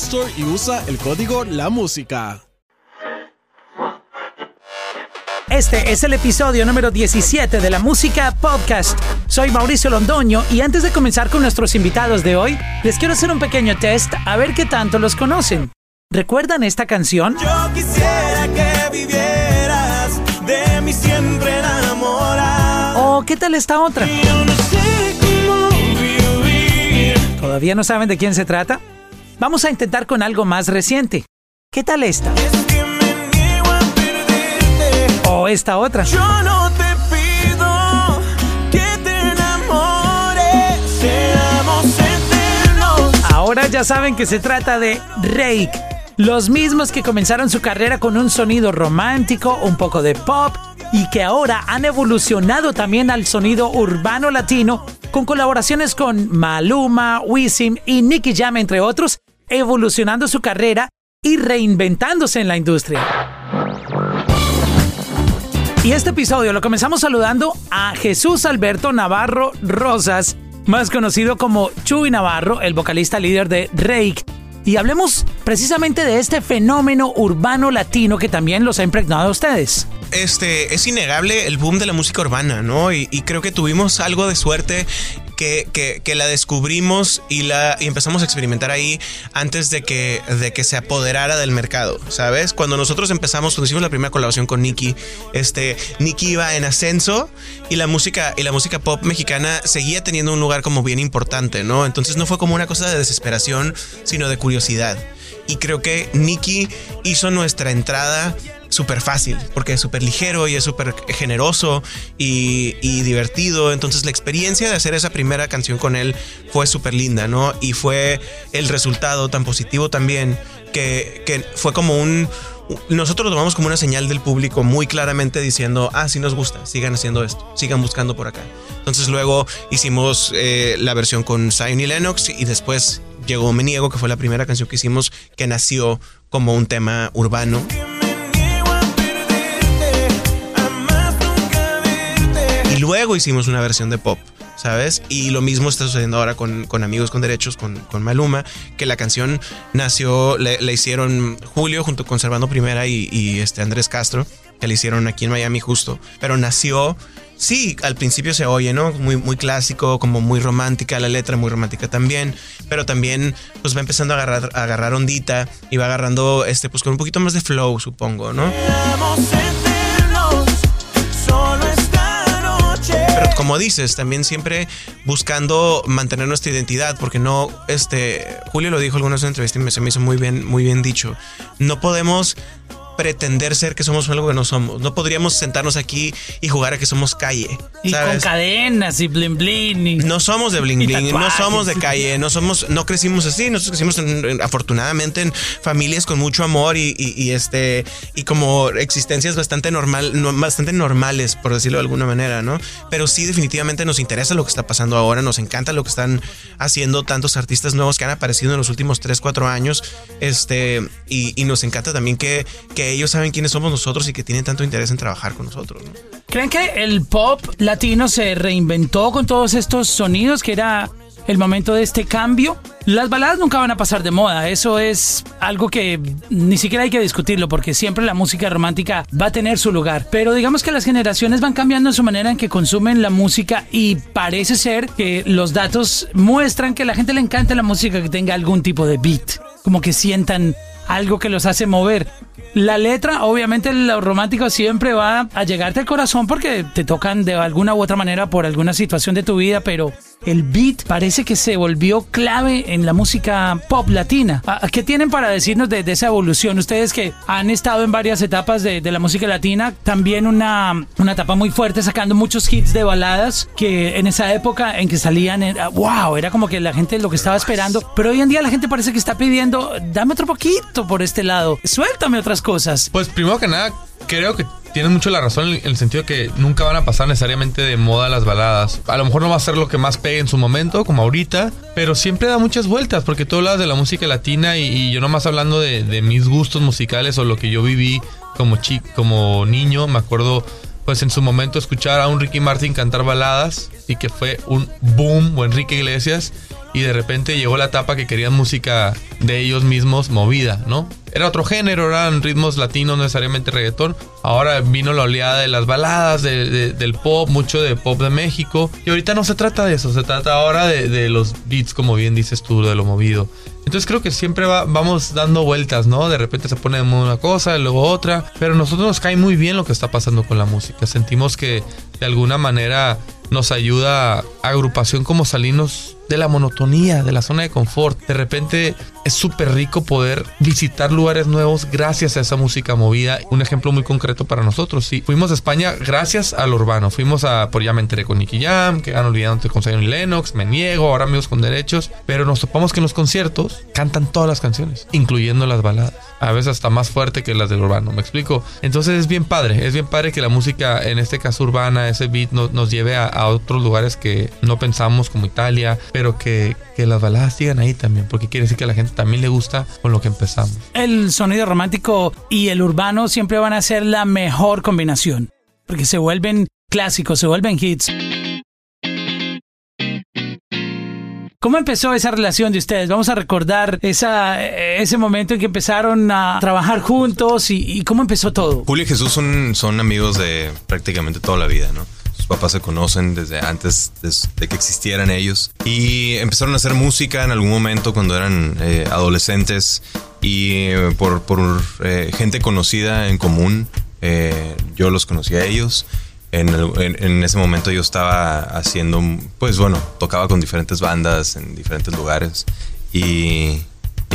Store y usa el código La Música. Este es el episodio número 17 de la Música Podcast. Soy Mauricio Londoño y antes de comenzar con nuestros invitados de hoy, les quiero hacer un pequeño test a ver qué tanto los conocen. ¿Recuerdan esta canción? Yo quisiera que vivieras de mí siempre enamorado. ¿O qué tal esta otra? Yo no sé cómo vivir. ¿Todavía no saben de quién se trata? Vamos a intentar con algo más reciente. ¿Qué tal esta? Es que me niego a perderte. ¿O esta otra? Yo no te pido que te enamores. Seamos eternos. Ahora ya saben que se trata de Rake, los mismos que comenzaron su carrera con un sonido romántico, un poco de pop, y que ahora han evolucionado también al sonido urbano latino, con colaboraciones con Maluma, Wisin y Nicky Jam, entre otros, evolucionando su carrera y reinventándose en la industria. Y este episodio lo comenzamos saludando a Jesús Alberto Navarro Rosas, más conocido como Chuy Navarro, el vocalista líder de Rake. Y hablemos precisamente de este fenómeno urbano latino que también los ha impregnado a ustedes. este, es innegable el boom de la música urbana, ¿no? Y, y creo que tuvimos algo de suerte que, que- la descubrimos y, la, empezamos a experimentar ahí antes de que, de que se apoderara del mercado, ¿sabes? Cuando nosotros empezamos, cuando hicimos la primera colaboración con Nicky, este, Nicky iba en ascenso y la música, y la música pop mexicana seguía teniendo un lugar como bien importante, ¿no? Entonces no fue como una cosa de desesperación, sino de curiosidad. Y creo que Nicky hizo nuestra entrada súper fácil, porque es súper ligero y es súper generoso y, y divertido. Entonces la experiencia de hacer esa primera canción con él fue súper linda, ¿no? Y fue el resultado tan positivo también que, que fue como un... Nosotros lo tomamos como una señal del público muy claramente diciendo, ah, sí nos gusta, sigan haciendo esto, sigan buscando por acá. Entonces luego hicimos eh, la versión con Zion y Lennox y después llegó Me Niego, que fue la primera canción que hicimos que nació como un tema urbano. Luego hicimos una versión de pop, ¿sabes? Y lo mismo está sucediendo ahora con, con Amigos con Derechos, con, con Maluma, que la canción nació, le hicieron Julio junto con Servando Primera y, este Andrés Castro, que le hicieron aquí en Miami justo, pero nació... Sí, al principio se oye, ¿no? Muy, muy clásico, como muy romántica, la letra muy romántica también, pero también pues va empezando a agarrar, a agarrar ondita y va agarrando, este, pues con un poquito más de flow, supongo, ¿no? Como dices, también siempre buscando mantener nuestra identidad, porque no, este, Julio lo dijo en algunas entrevistas y se me hizo muy bien, muy bien dicho. No podemos pretender ser que somos algo que no somos. No podríamos sentarnos aquí y jugar a que somos calle. Y con cadenas y blin blin. Y... No somos de bling Y bling, no somos de calle, no somos, no crecimos así, nosotros crecimos en- en- afortunadamente en familias con mucho amor y, y- y, este y como existencias bastante normal, no- bastante normales por decirlo de alguna manera, ¿no? Pero sí definitivamente nos interesa lo que está pasando ahora, nos encanta lo que están haciendo tantos artistas nuevos que han aparecido en los últimos 3, 4 años, este y, y nos encanta también que, que ellos saben quiénes somos nosotros y que tienen tanto interés en trabajar con nosotros, ¿no? ¿Creen que el pop latino se reinventó con todos estos sonidos que era el momento de este cambio? Las baladas nunca van a pasar de moda, eso es algo que ni siquiera hay que discutirlo porque siempre la música romántica va a tener su lugar. Pero digamos que las generaciones van cambiando en su manera en que consumen la música y parece ser que los datos muestran que a la gente le encanta la música que tenga algún tipo de beat, como que sientan algo que los hace mover. La letra, obviamente, lo romántico siempre va a llegarte al corazón porque te tocan de alguna u otra manera por alguna situación de tu vida, pero el beat parece que se volvió clave en la música pop latina. ¿A- ¿Qué tienen para decirnos de, de esa evolución? Ustedes que han estado en varias etapas de, de la música latina, también una, una etapa muy fuerte sacando muchos hits de baladas que en esa época en que salían, era, wow, era como que la gente lo que estaba esperando, pero hoy en día la gente parece que está pidiendo, dame otro poquito por este lado, suéltame cosas. Pues primero que nada, creo que tienes mucho la razón en el sentido que nunca van a pasar necesariamente de moda las baladas. A lo mejor no va a ser lo que más pegue en su momento, como ahorita, pero siempre da muchas vueltas, porque tú hablas de la música latina y, y yo nomás hablando de, de mis gustos musicales o lo que yo viví como, chi como niño, me acuerdo pues en su momento escuchar a un Ricky Martin cantar baladas y que fue un boom o Enrique Iglesias y de repente llegó la etapa que querían música de ellos mismos movida, ¿no? Era otro género, eran ritmos latinos, no necesariamente reggaetón. Ahora vino la oleada de las baladas, de- de- del pop, mucho de pop de México. Y ahorita no se trata de eso, se trata ahora de, los beats, como bien dices tú, de lo movido. Entonces creo que siempre va- vamos dando vueltas, ¿no? De repente se pone de una cosa, luego otra. Pero a nosotros nos cae muy bien lo que está pasando con la música. Sentimos que de alguna manera nos ayuda a agrupación como salirnos de la monotonía, de la zona de confort. De repente es súper rico poder visitar lugares nuevos gracias a esa música movida. Un ejemplo muy concreto para nosotros, sí. Fuimos a España gracias al urbano. Fuimos a, por ya me enteré con Nicky Jam, que han olvidándote con Zion Lennox, Me Niego, ahora Amigos con Derechos. Pero nos topamos que en los conciertos cantan todas las canciones, incluyendo las baladas. A veces hasta más fuerte que las del urbano, ¿me explico? Entonces es bien padre, es bien padre que la música, en este caso urbana, ese beat no- nos lleve a, a otros lugares que no pensamos como Italia, que, que las baladas sigan ahí también, porque quiere decir que a la gente también le gusta con lo que empezamos. El sonido romántico y el urbano siempre van a ser la mejor combinación, porque se vuelven clásicos, se vuelven hits. ¿Cómo empezó esa relación de ustedes? Vamos a recordar esa, ese momento en que empezaron a trabajar juntos y, y cómo empezó todo. Julio y Jesús son, son amigos de prácticamente toda la vida, ¿no? Papás se conocen desde antes de, que existieran ellos y empezaron a hacer música en algún momento cuando eran eh, adolescentes y eh, por, eh, gente conocida en común, yo los conocí a ellos. En, ese momento yo estaba haciendo, pues bueno, tocaba con diferentes bandas en diferentes lugares y,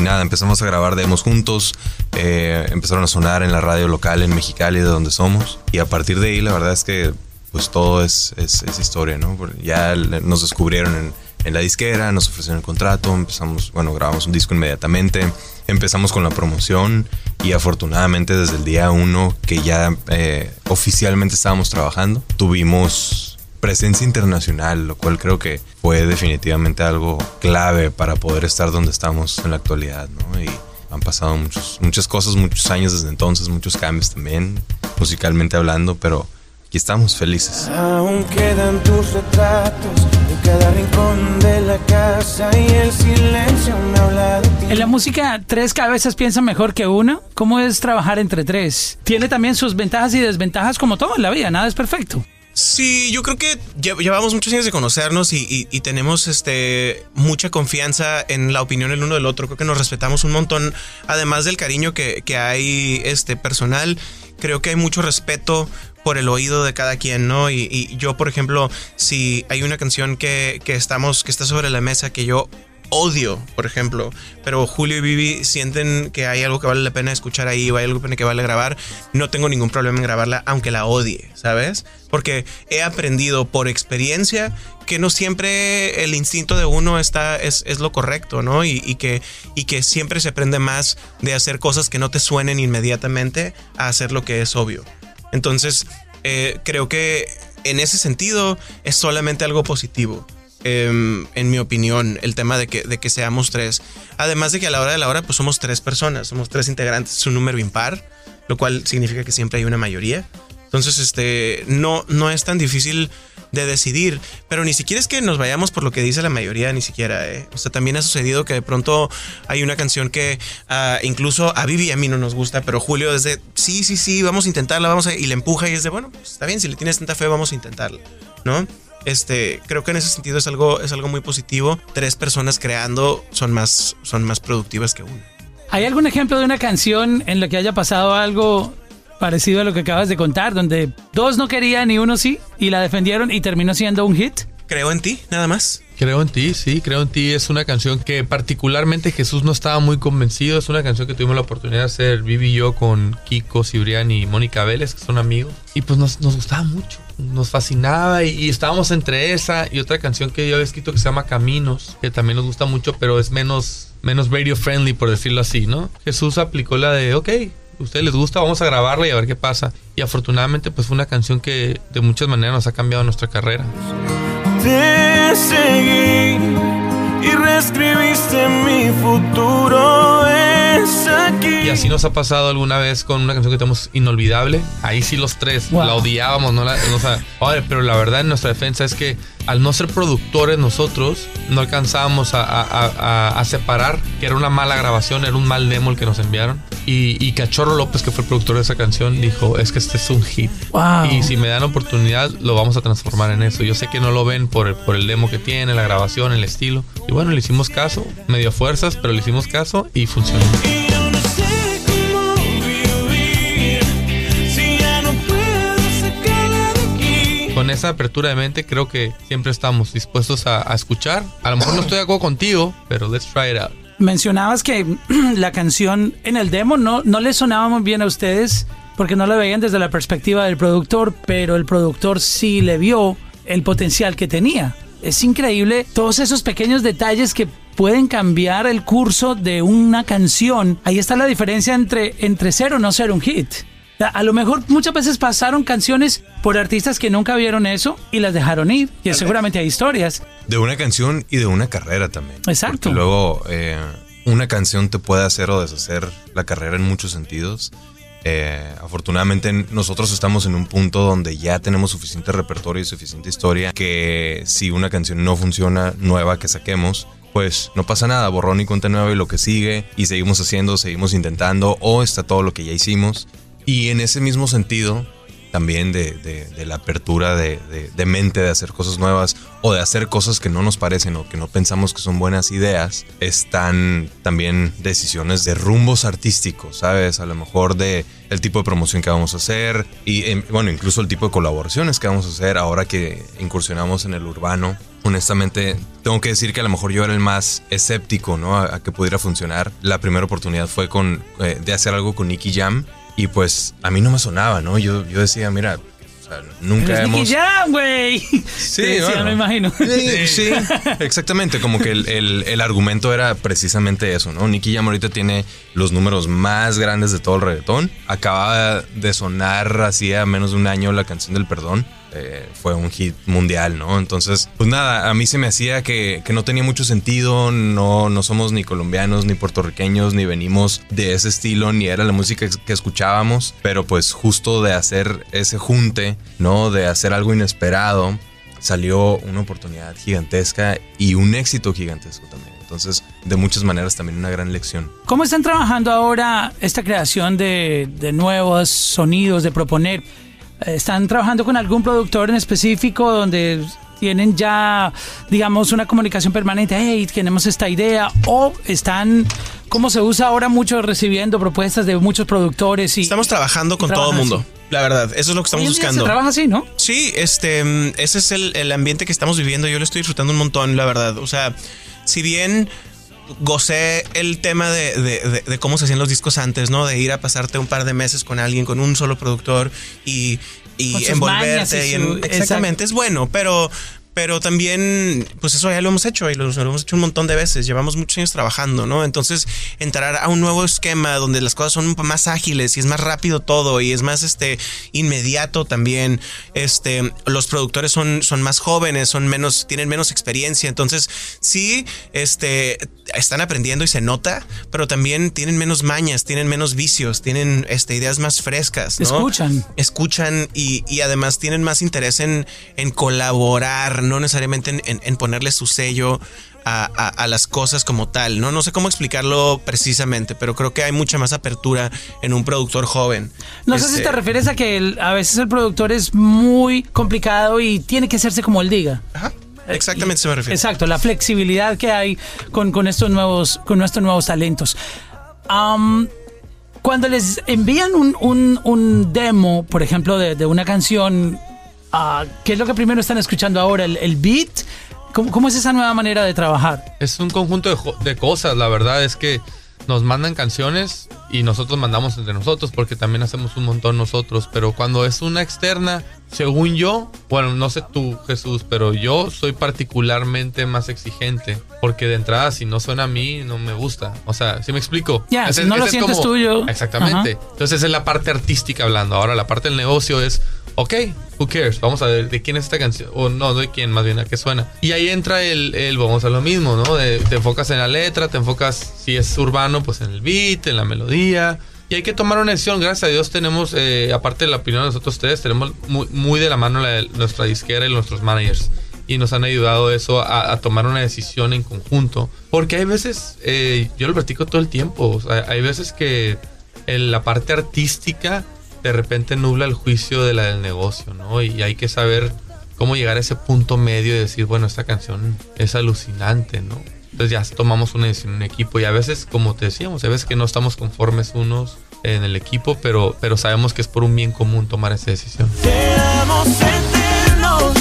nada, empezamos a grabar demos juntos, empezaron a sonar en la radio local en Mexicali, de donde somos. Y a partir de ahí, la verdad es que pues todo es, es, es historia, ¿no? Ya nos descubrieron en, en la disquera, nos ofrecieron el contrato, empezamos, bueno, grabamos un disco inmediatamente, empezamos con la promoción y afortunadamente desde el día uno que ya eh, oficialmente estábamos trabajando, tuvimos presencia internacional, lo cual creo que fue definitivamente algo clave para poder estar donde estamos en la actualidad, ¿no? Y han pasado muchos, muchas cosas, muchos años desde entonces, muchos cambios también, musicalmente hablando, pero aquí estamos felices. Aún quedan tus retratos en cada rincón de la casa y el silencio me habla de ti. En la música, tres cabezas piensan mejor que una. ¿Cómo es trabajar entre tres? Tiene también sus ventajas y desventajas como todo en la vida, nada es perfecto. Sí, yo creo que lle- llevamos muchos años de conocernos y, y- y tenemos este mucha confianza en la opinión el uno del otro. Creo que nos respetamos un montón. Además del cariño que, que hay este personal, creo que hay mucho respeto por el oído de cada quien, ¿no? Y, yo, por ejemplo, si hay una canción que, estamos, que está sobre la mesa que yo odio, por ejemplo, pero Julio y Vivi sienten que hay algo que vale la pena escuchar ahí o hay algo que vale grabar, no tengo ningún problema en grabarla, aunque la odie, ¿sabes? Porque he aprendido por experiencia que no siempre el instinto de uno está, es, es lo correcto, ¿no? Y que, y que siempre se aprende más de hacer cosas que no te suenen inmediatamente a hacer lo que es obvio. Entonces, eh, creo que en ese sentido es solamente algo positivo. em, en mi opinión, el tema de que, de que seamos tres. Además de que a la hora de la hora, pues somos tres personas, somos tres integrantes, es un número impar, lo cual significa que siempre hay una mayoría. Entonces, este, no, no es tan difícil de decidir, pero ni siquiera es que nos vayamos por lo que dice la mayoría, ni siquiera. ¿eh? O sea, también ha sucedido que de pronto hay una canción que ah, incluso a Vivi a mí no nos gusta, pero Julio es de, sí, sí, sí, vamos a intentarla, vamos a, y le empuja y es de, bueno, pues está bien, si le tienes tanta fe, vamos a intentarla, ¿no? Este, creo que en ese sentido es algo, es algo muy positivo. Tres personas creando son más, son más productivas que una. ¿Hay algún ejemplo de una canción en la que haya pasado algo parecido a lo que acabas de contar, donde dos no querían y uno sí, y la defendieron y terminó siendo un hit? Creo en ti, nada más. Creo en ti, sí, creo en ti. Es una canción que particularmente Jesús no estaba muy convencido. Es una canción que tuvimos la oportunidad de hacer Vivi y yo con Kiko, Cibrián y Mónica Vélez, que son amigos. Y pues nos, nos gustaba mucho, nos fascinaba y, y estábamos entre esa y otra canción que yo había escrito que se llama Caminos, que también nos gusta mucho, pero es menos, menos radio friendly, por decirlo así, ¿no? Jesús aplicó la de, ok, ustedes les gusta, vamos a grabarla y a ver qué pasa. Y afortunadamente pues fue una canción que de muchas maneras nos ha cambiado nuestra carrera. Te seguí y reescribiste mi futuro. Es aquí. Y así nos ha pasado alguna vez con una canción que tenemos inolvidable. Ahí sí los tres Wow. la odiábamos, no la, no, o sea, oye, pero la verdad en nuestra defensa es que al no ser productores nosotros, no alcanzábamos a, a- a- a separar que era una mala grabación, era un mal demo el que nos enviaron. Y, y Cachorro López, que fue el productor de esa canción, dijo, es que este es un hit. Wow. Y si me dan oportunidad, lo vamos a transformar en eso. Yo sé que no lo ven por el, por el demo que tiene, la grabación, el estilo. Y bueno, le hicimos caso, medio fuerzas, pero le hicimos caso y funcionó. Con esa apertura de mente creo que siempre estamos dispuestos a, a escuchar. A lo mejor no estoy de acuerdo contigo, pero let's try it out. Mencionabas que la canción en el demo no, no le sonaba muy bien a ustedes porque no la veían desde la perspectiva del productor, pero el productor sí le vio el potencial que tenía. Es increíble todos esos pequeños detalles que pueden cambiar el curso de una canción. Ahí está la diferencia entre, entre ser o no ser un hit. A lo mejor muchas veces pasaron canciones por artistas que nunca vieron eso y las dejaron ir. Y seguramente hay historias. De una canción y de una carrera también. Exacto. Porque luego eh, una canción te puede hacer o deshacer la carrera en muchos sentidos. Eh, afortunadamente nosotros estamos en un punto donde ya tenemos suficiente repertorio y suficiente historia que si una canción no funciona nueva que saquemos, pues no pasa nada, borrón y cuenta nueva y lo que sigue y seguimos haciendo, seguimos intentando o está todo lo que ya hicimos. Y en ese mismo sentido, también de, de- la apertura de, de- mente de hacer cosas nuevas o de hacer cosas que no nos parecen o que no pensamos que son buenas ideas, están también decisiones de rumbos artísticos, ¿sabes? A lo mejor de el tipo de promoción que vamos a hacer y em, bueno, incluso el tipo de colaboraciones que vamos a hacer ahora que incursionamos en el urbano. Honestamente, tengo que decir que a lo mejor yo era el más escéptico, ¿no? A, a que pudiera funcionar. La primera oportunidad fue con eh, de hacer algo con Nicky Jam y pues a mí no me sonaba, ¿no? Yo, yo decía, mira, o sea, nunca Pero hemos... Jam, güey. Sí, Te decía, bueno. me imagino. Sí, sí, exactamente. Como que el, el- el argumento era precisamente eso, ¿no? Nicky Jam ahorita tiene los números más grandes de todo el reggaetón. Acababa de sonar hacía menos de un año la canción del perdón. Eh, fue un hit mundial, ¿no? Entonces, pues nada, a mí se me hacía que, que no tenía mucho sentido. No, no somos ni colombianos, ni puertorriqueños, ni venimos de ese estilo, ni era la música que escuchábamos. Pero pues justo de hacer ese junte, ¿no? De hacer algo inesperado salió una oportunidad gigantesca y un éxito gigantesco también. Entonces, de muchas maneras también una gran lección. ¿Cómo están trabajando ahora esta creación de, de nuevos sonidos, de proponer? ¿Están trabajando con algún productor en específico donde tienen ya, digamos, una comunicación permanente? Hey, tenemos esta idea. ¿O están, como se usa ahora mucho, recibiendo propuestas de muchos productores? y Estamos trabajando con todo el mundo. La verdad, eso es lo que estamos buscando. Se trabaja así, ¿no? Sí, este, ese es el, el ambiente que estamos viviendo. Yo lo estoy disfrutando un montón, la verdad. O sea, si bien gocé el tema de, de- de- de cómo se hacían los discos antes, ¿no? De ir a pasarte un par de meses con alguien, con un solo productor y, y envolverte. y y en- exactamente, es bueno, pero... Pero también, pues eso ya lo hemos hecho y lo, lo hemos hecho un montón de veces. Llevamos muchos años trabajando, ¿no? Entonces, entrar a un nuevo esquema donde las cosas son más ágiles y es más rápido todo y es más este inmediato también. Este, los productores son, son más jóvenes, son menos, tienen menos experiencia. Entonces, sí, este, están aprendiendo y se nota, pero también tienen menos mañas, tienen menos vicios, tienen este, ideas más frescas. ¿no? Escuchan. Escuchan y, y además tienen más interés en, en colaborar, no necesariamente en, en- en ponerle su sello a, a- a las cosas como tal. ¿no? no sé cómo explicarlo precisamente, pero creo que hay mucha más apertura en un productor joven. No sé si Este, te refieres a que el- a veces el productor es muy complicado y tiene que hacerse como él diga. Ajá, exactamente se me refiere. Exacto, la flexibilidad que hay con, con estos nuevos con nuestros nuevos talentos. Cuando les envían un, un- un demo, por ejemplo, de, de una canción, ah, ¿qué es lo que primero están escuchando ahora? ¿El, el beat? ¿Cómo, cómo es esa nueva manera de trabajar? Es un conjunto de, cosas, la verdad es que nos mandan canciones y nosotros mandamos entre nosotros porque también hacemos un montón nosotros, pero cuando es una externa, según yo, bueno, no sé tú Jesús, pero yo soy particularmente más exigente porque de entrada si no suena a mí no me gusta, o sea, ¿sí me explico? Ya, si no lo sientes tuyo. Exactamente. Ajá. Entonces es la parte artística hablando, ahora la parte del negocio es ok, who cares, vamos a ver de quién es esta canción, o no, de quién, más bien a qué suena. Y ahí entra el, el vamos a lo mismo, ¿no? De- te enfocas en la letra, te enfocas, si es urbano, pues en el beat, en la melodía. Y hay que tomar una decisión, gracias a Dios tenemos, eh, aparte de la opinión de nosotros ustedes, tenemos muy, muy de la mano la nuestra disquera y nuestros managers. Y nos han ayudado eso a, a tomar una decisión en conjunto. Porque hay veces, eh, yo lo platico todo el tiempo, o sea, hay veces que en la parte artística de repente nubla el juicio de la del negocio, ¿no? Y hay que saber cómo llegar a ese punto medio y decir, bueno, esta canción es alucinante, ¿no? Entonces ya tomamos una decisión en equipo y a veces, como te decíamos, a veces que no estamos conformes unos en el equipo, pero, pero sabemos que es por un bien común tomar esa decisión. Queremos sentirnos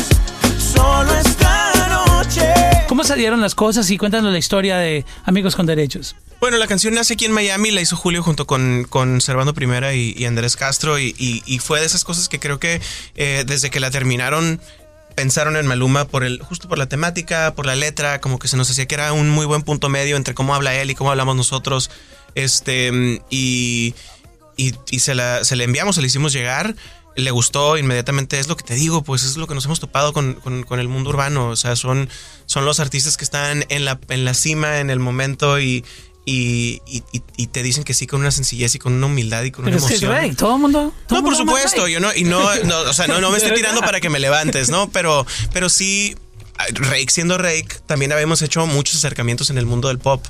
solo esta noche. ¿Cómo se dieron las cosas? Y cuéntanos la historia de Amigos con Derechos. Bueno, la canción nace aquí en Miami, la hizo Julio junto con, con Servando Primera y, y Andrés Castro y, y- y fue de esas cosas que creo que eh, desde que la terminaron pensaron en Maluma por el justo por la temática, por la letra, como que se nos hacía que era un muy buen punto medio entre cómo habla él y cómo hablamos nosotros, este y y, se la se le enviamos, se le hicimos llegar. Le gustó inmediatamente, es lo que te digo, pues es lo que nos hemos topado con, con- con el mundo urbano. O sea, son, son los artistas que están en la, en la cima, en el momento y, y, y- te dicen que sí con una sencillez y con una humildad y con Pero una es emoción. Drake, todo el mundo. todo No, por supuesto, yo no, y no, no, o sea, no, no me estoy tirando para que me levantes, ¿no? Pero, pero sí, Rake siendo Rake, también habíamos hecho muchos acercamientos en el mundo del pop.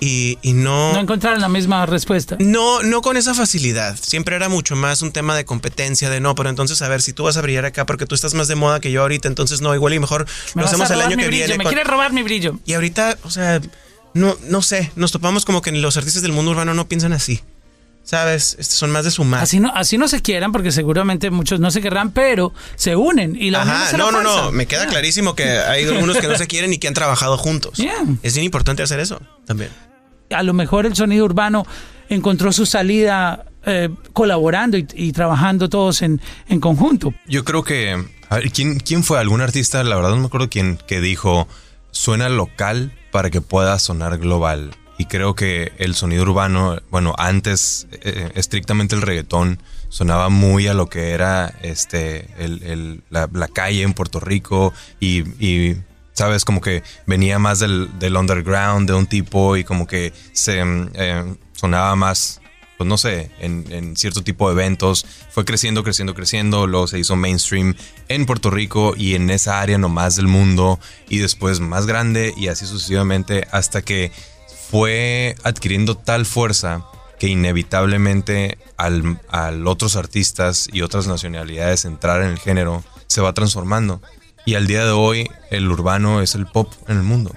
Y, y No encontraron la misma respuesta. no, no con esa facilidad. Siempre era mucho más un tema de competencia, de no, pero entonces a ver, si tú vas a brillar acá porque tú estás más de moda que yo ahorita, entonces no, igual y mejor Me lo hacemos el año que brillo, viene. Me con- quiere robar mi brillo. Y ahorita, o sea, no, no sé, nos topamos como que los artistas del mundo urbano no piensan así. ¿Sabes? Son más de sumar. Así no, así no se quieran, porque seguramente muchos no se querrán, pero se unen y la Ajá, la no, no, no, me queda clarísimo que hay algunos que no se quieren y que han trabajado juntos. Yeah. Es bien importante hacer eso también. A lo mejor el sonido urbano encontró su salida eh, colaborando y, y trabajando todos en, en conjunto. Yo creo que. A ver, ¿quién, ¿quién fue? ¿Algún artista? La verdad no me acuerdo quién que dijo: suena local para que pueda sonar global. Y creo que el sonido urbano, bueno, antes eh, estrictamente el reggaetón sonaba muy a lo que era este el, el- la, calle en Puerto Rico y, y, sabes como que venía más del, del underground de un tipo y como que se mm, eh, sonaba más pues no sé, en, cierto tipo de eventos. Fue creciendo, creciendo, creciendo. Luego se hizo mainstream en Puerto Rico y en esa área nomás del mundo. Y después más grande y así sucesivamente hasta que fue adquiriendo tal fuerza que inevitablemente al, al otros artistas y otras nacionalidades entrar en el género se va transformando. Y al día de hoy el urbano es el pop en el mundo.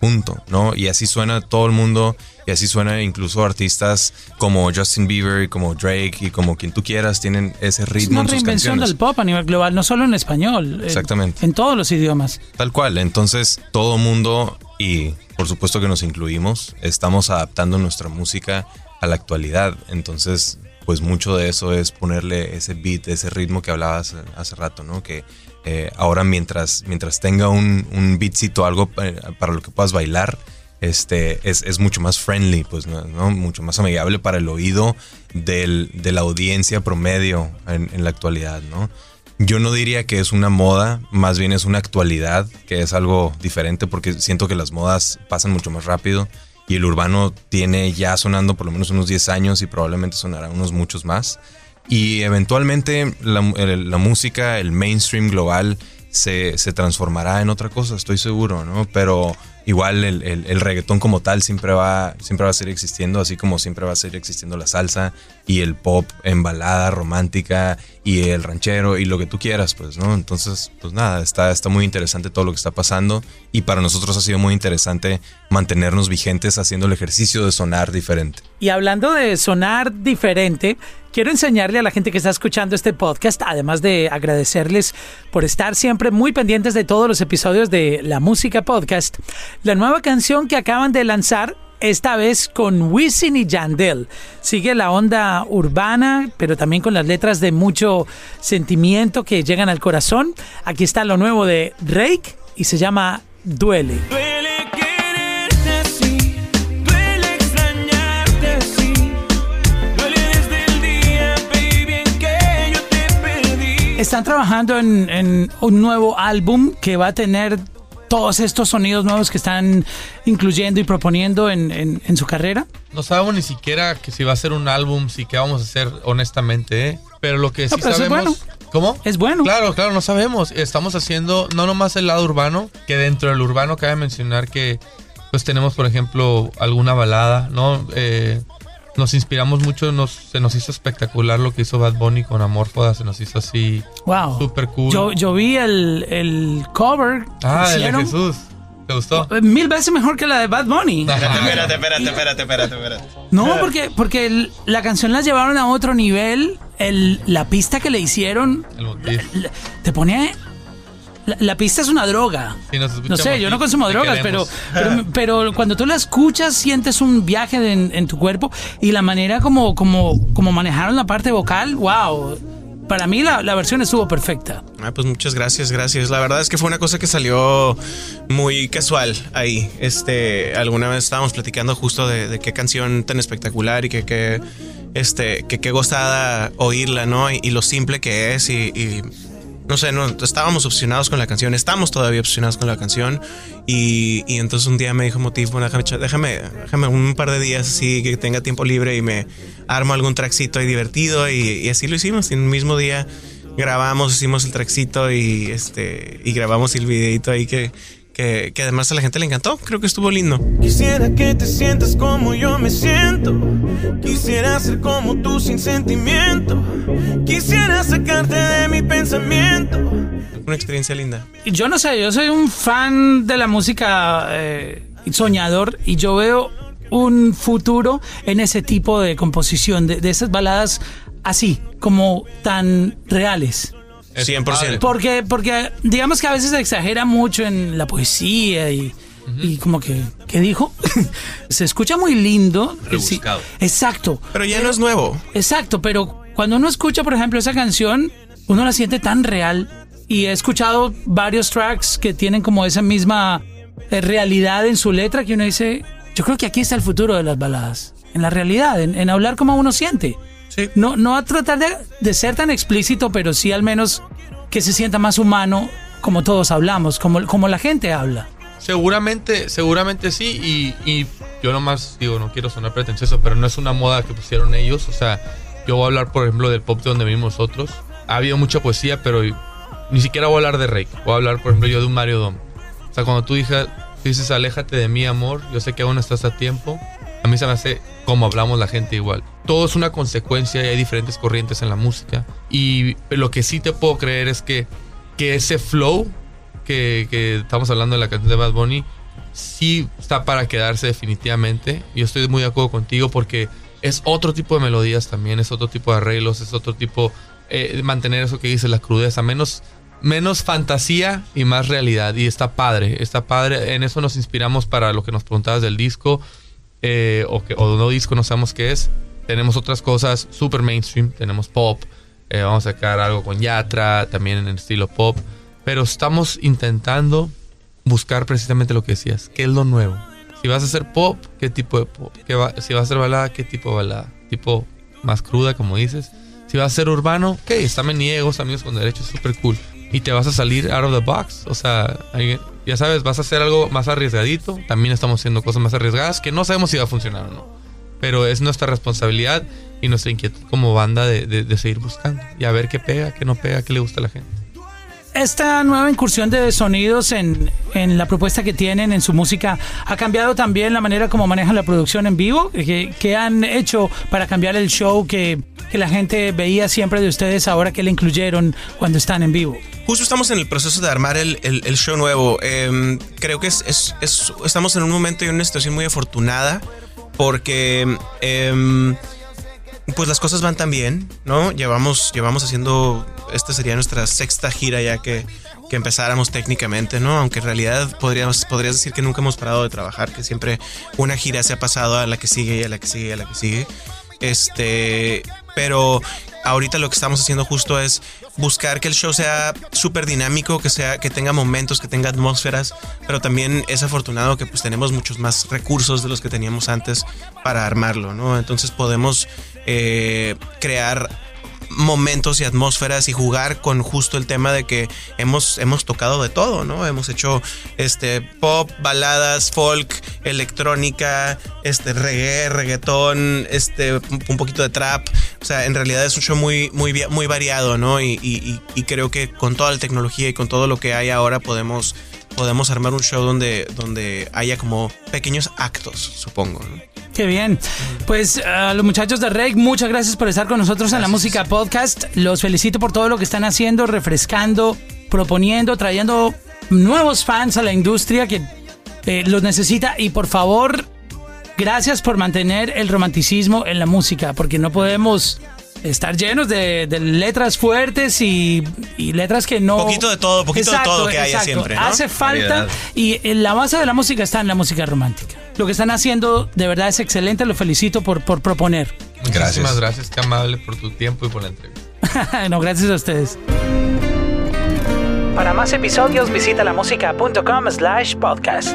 Punto, ¿no? Y así suena todo el mundo y así suena incluso artistas como Justin Bieber y como Drake y como quien tú quieras tienen ese Es ritmo una en sus del pop a nivel global, no solo en español. en- Exactamente. En, todos los idiomas. Tal cual. Entonces, todo mundo, y por supuesto que nos incluimos, estamos adaptando nuestra música a la actualidad. Entonces, pues mucho de eso es ponerle ese beat, ese ritmo que hablabas hace rato, ¿no? Que eh, ahora mientras, mientras tenga un, un beatcito, algo eh, para lo que puedas bailar, este, es, mucho más friendly, pues. ¿no? Mucho más amigable para el oído del- de la audiencia promedio en, en la actualidad, ¿no? Yo no diría que es una moda, más bien es una actualidad, que es algo diferente porque siento que las modas pasan mucho más rápido y el urbano tiene ya sonando por lo menos unos 10 años y probablemente sonará unos muchos más. Y eventualmente la, la música, el mainstream global, se, se transformará en otra cosa, estoy seguro, ¿no? Pero igual el, el- el reggaetón como tal siempre va, siempre va a seguir existiendo, así como siempre va a seguir existiendo la salsa y el pop en balada romántica y el ranchero y lo que tú quieras, pues, ¿no? Entonces, pues nada, está, está muy interesante todo lo que está pasando y para nosotros ha sido muy interesante mantenernos vigentes haciendo el ejercicio de sonar diferente. Y hablando de sonar diferente, quiero enseñarle a la gente que está escuchando este podcast, además de agradecerles por estar siempre muy pendientes de todos los episodios de La Música Podcast, la nueva canción que acaban de lanzar. Esta vez con Wisin y Yandel. Sigue la onda urbana, pero también con las letras de mucho sentimiento que llegan al corazón. Aquí está lo nuevo de Drake y se llama Duele. Están trabajando en, en un nuevo álbum que va a tener todos estos sonidos nuevos que están incluyendo y proponiendo en, en- en su carrera. No sabemos ni siquiera que si va a ser un álbum, si qué vamos a hacer honestamente, ¿eh? Pero lo que sí pero eso es sabemos... ¿Cómo? Es bueno. Claro, claro, no sabemos. Estamos haciendo no nomás el lado urbano, que dentro del urbano cabe mencionar que pues tenemos, por ejemplo, alguna balada, ¿no? Eh, nos inspiramos mucho, nos, se nos hizo espectacular lo que hizo Bad Bunny con Amorfoda, se nos hizo así Wow. súper cool. Yo, yo vi el, el cover. que ah, el de. Jesús. ¿Te gustó? Eh, Mil veces mejor que la de Bad Bunny. Espérate, espérate, espérate, espérate, espérate. No, porque, porque el- la canción la llevaron a otro nivel. El, la pista que le hicieron El la- te pone. La, la pista es una droga. Sí, No sé, yo no consumo drogas, pero, pero, pero cuando tú la escuchas, sientes un viaje de- en, en tu cuerpo y la manera como, como, como manejaron la parte vocal, wow. Para mí la, la versión estuvo perfecta. Ah, pues muchas gracias, gracias. La verdad es que fue una cosa que salió muy casual ahí. Este, alguna vez estábamos platicando justo de, de qué canción tan espectacular y que qué, este, que qué gozada oírla, ¿no? Y, y lo simple que es y, y no sé, no, estábamos obsesionados con la canción, estamos todavía obsesionados con la canción y, y entonces un día me dijo Motif, bueno, déjame, déjame, déjame un par de días así que tenga tiempo libre y me armo algún trackcito ahí divertido y, y así lo hicimos. En el mismo día grabamos, hicimos el trackcito y este y grabamos el videito ahí que, que, que además a la gente le encantó. Creo que estuvo lindo. Quisiera que te sientas como yo me siento. Quisiera ser como tú sin sentimiento. Quisiera sacarte de mi pensamiento. Una experiencia linda. Yo no sé, yo soy un fan de la música eh, soñador y yo veo un futuro en ese tipo de composición, de, de esas baladas así, como tan reales. Es 100%. padre. Porque, porque digamos que a veces se exagera mucho en la poesía y, y como que, ¿qué dijo? se escucha muy lindo. Sí, exacto. Pero ya no es nuevo. Exacto, pero cuando uno escucha, por ejemplo, esa canción, uno la siente tan real. Y he escuchado varios tracks que tienen como esa misma eh, realidad en su letra que uno dice, yo creo que aquí está el futuro de las baladas. En la realidad, en, en hablar como uno siente. Sí. No, no a tratar de, de ser tan explícito, pero sí al menos que se sienta más humano como todos hablamos, como, como la gente habla. Seguramente, seguramente sí. Y, y yo nomás digo, no quiero sonar pretencioso, pero no es una moda que pusieron ellos. O sea, yo voy a hablar, por ejemplo, del pop de donde vivimos nosotros. Ha habido mucha poesía, pero ni siquiera voy a hablar de Rake. Voy a hablar, por ejemplo, yo de un Mario Dom. O sea, cuando tú dices, aléjate de mí, amor, yo sé que aún estás a tiempo. A mí se me hace como hablamos la gente igual. Todo es una consecuencia y hay diferentes corrientes en la música. Y lo que sí te puedo creer es que, que ese flow que, que estamos hablando de la canción de Bad Bunny sí está para quedarse definitivamente. Yo estoy muy de acuerdo contigo porque es otro tipo de melodías también, es otro tipo de arreglos, es otro tipo eh, de mantener eso que dice la crudeza, menos menos fantasía y más realidad y está padre, está padre. En eso nos inspiramos para lo que nos preguntabas del disco eh, o que o no disco, no sabemos qué es. Tenemos otras cosas super mainstream, tenemos pop, eh, vamos a sacar algo con Yatra, también en el estilo pop, pero estamos intentando buscar precisamente lo que decías, qué es lo nuevo. Si vas a hacer pop, ¿qué tipo de pop? ¿Qué va- si vas a hacer balada, ¿qué tipo de balada? Tipo más cruda, como dices. Si vas a ser urbano, ok, está Meniegos, Amigos con Derechos, súper cool. Y te vas a salir out of the box. O sea, ya sabes, vas a hacer algo más arriesgadito. También estamos haciendo cosas más arriesgadas que no sabemos si va a funcionar o no. Pero es nuestra responsabilidad y nuestra inquietud como banda de, de- de seguir buscando y a ver qué pega, qué no pega, qué le gusta a la gente. Esta nueva incursión de sonidos en, en la propuesta que tienen en su música ha cambiado también la manera como manejan la producción en vivo. ¿Qué, qué han hecho para cambiar el show que, que la gente veía siempre de ustedes ahora que le incluyeron cuando están en vivo? Justo estamos en el proceso de armar el, el- show nuevo. Em, creo que es, es- es- estamos en un momento y una situación muy afortunada porque em, pues las cosas van tan bien, ¿no? Llevamos, llevamos haciendo, esta sería nuestra sexta gira ya que, que empezáramos técnicamente, ¿no? Aunque en realidad podríamos, podrías decir que nunca hemos parado de trabajar, que siempre una gira se ha pasado a la que sigue y a la que sigue y a la que sigue. Este, pero ahorita lo que estamos haciendo justo es buscar que el show sea súper dinámico, que sea, que tenga momentos, que tenga atmósferas, pero también es afortunado que pues tenemos muchos más recursos de los que teníamos antes para armarlo, ¿no? Entonces podemos eh, crear momentos y atmósferas y jugar con justo el tema de que hemos, hemos tocado de todo, ¿no? Hemos hecho este pop, baladas, folk, electrónica, este reggae, reggaetón, este un poquito de trap. O sea, en realidad es un show muy, muy, muy variado, ¿no? Y- y- y creo que con toda la tecnología y con todo lo que hay ahora podemos, podemos armar un show donde, donde haya como pequeños actos, supongo, ¿no? Qué bien. Pues a los muchachos de Rake, muchas gracias por estar con nosotros en la música podcast. Los felicito por todo lo que están haciendo, refrescando, proponiendo, trayendo nuevos fans a la industria que eh, los necesita. Y por favor, gracias por mantener el romanticismo en la música, porque no podemos estar llenos de, de letras fuertes y, y letras que no... Poquito de todo, poquito de todo que haya siempre, ¿no? Hace falta y eh, la base de la música está en la música romántica. Lo que están haciendo de verdad es excelente, lo felicito por, por proponer. Muchísimas gracias, qué amable por tu tiempo y por la entrevista. no, gracias a ustedes. Para más episodios visita lamusica.com slash podcast.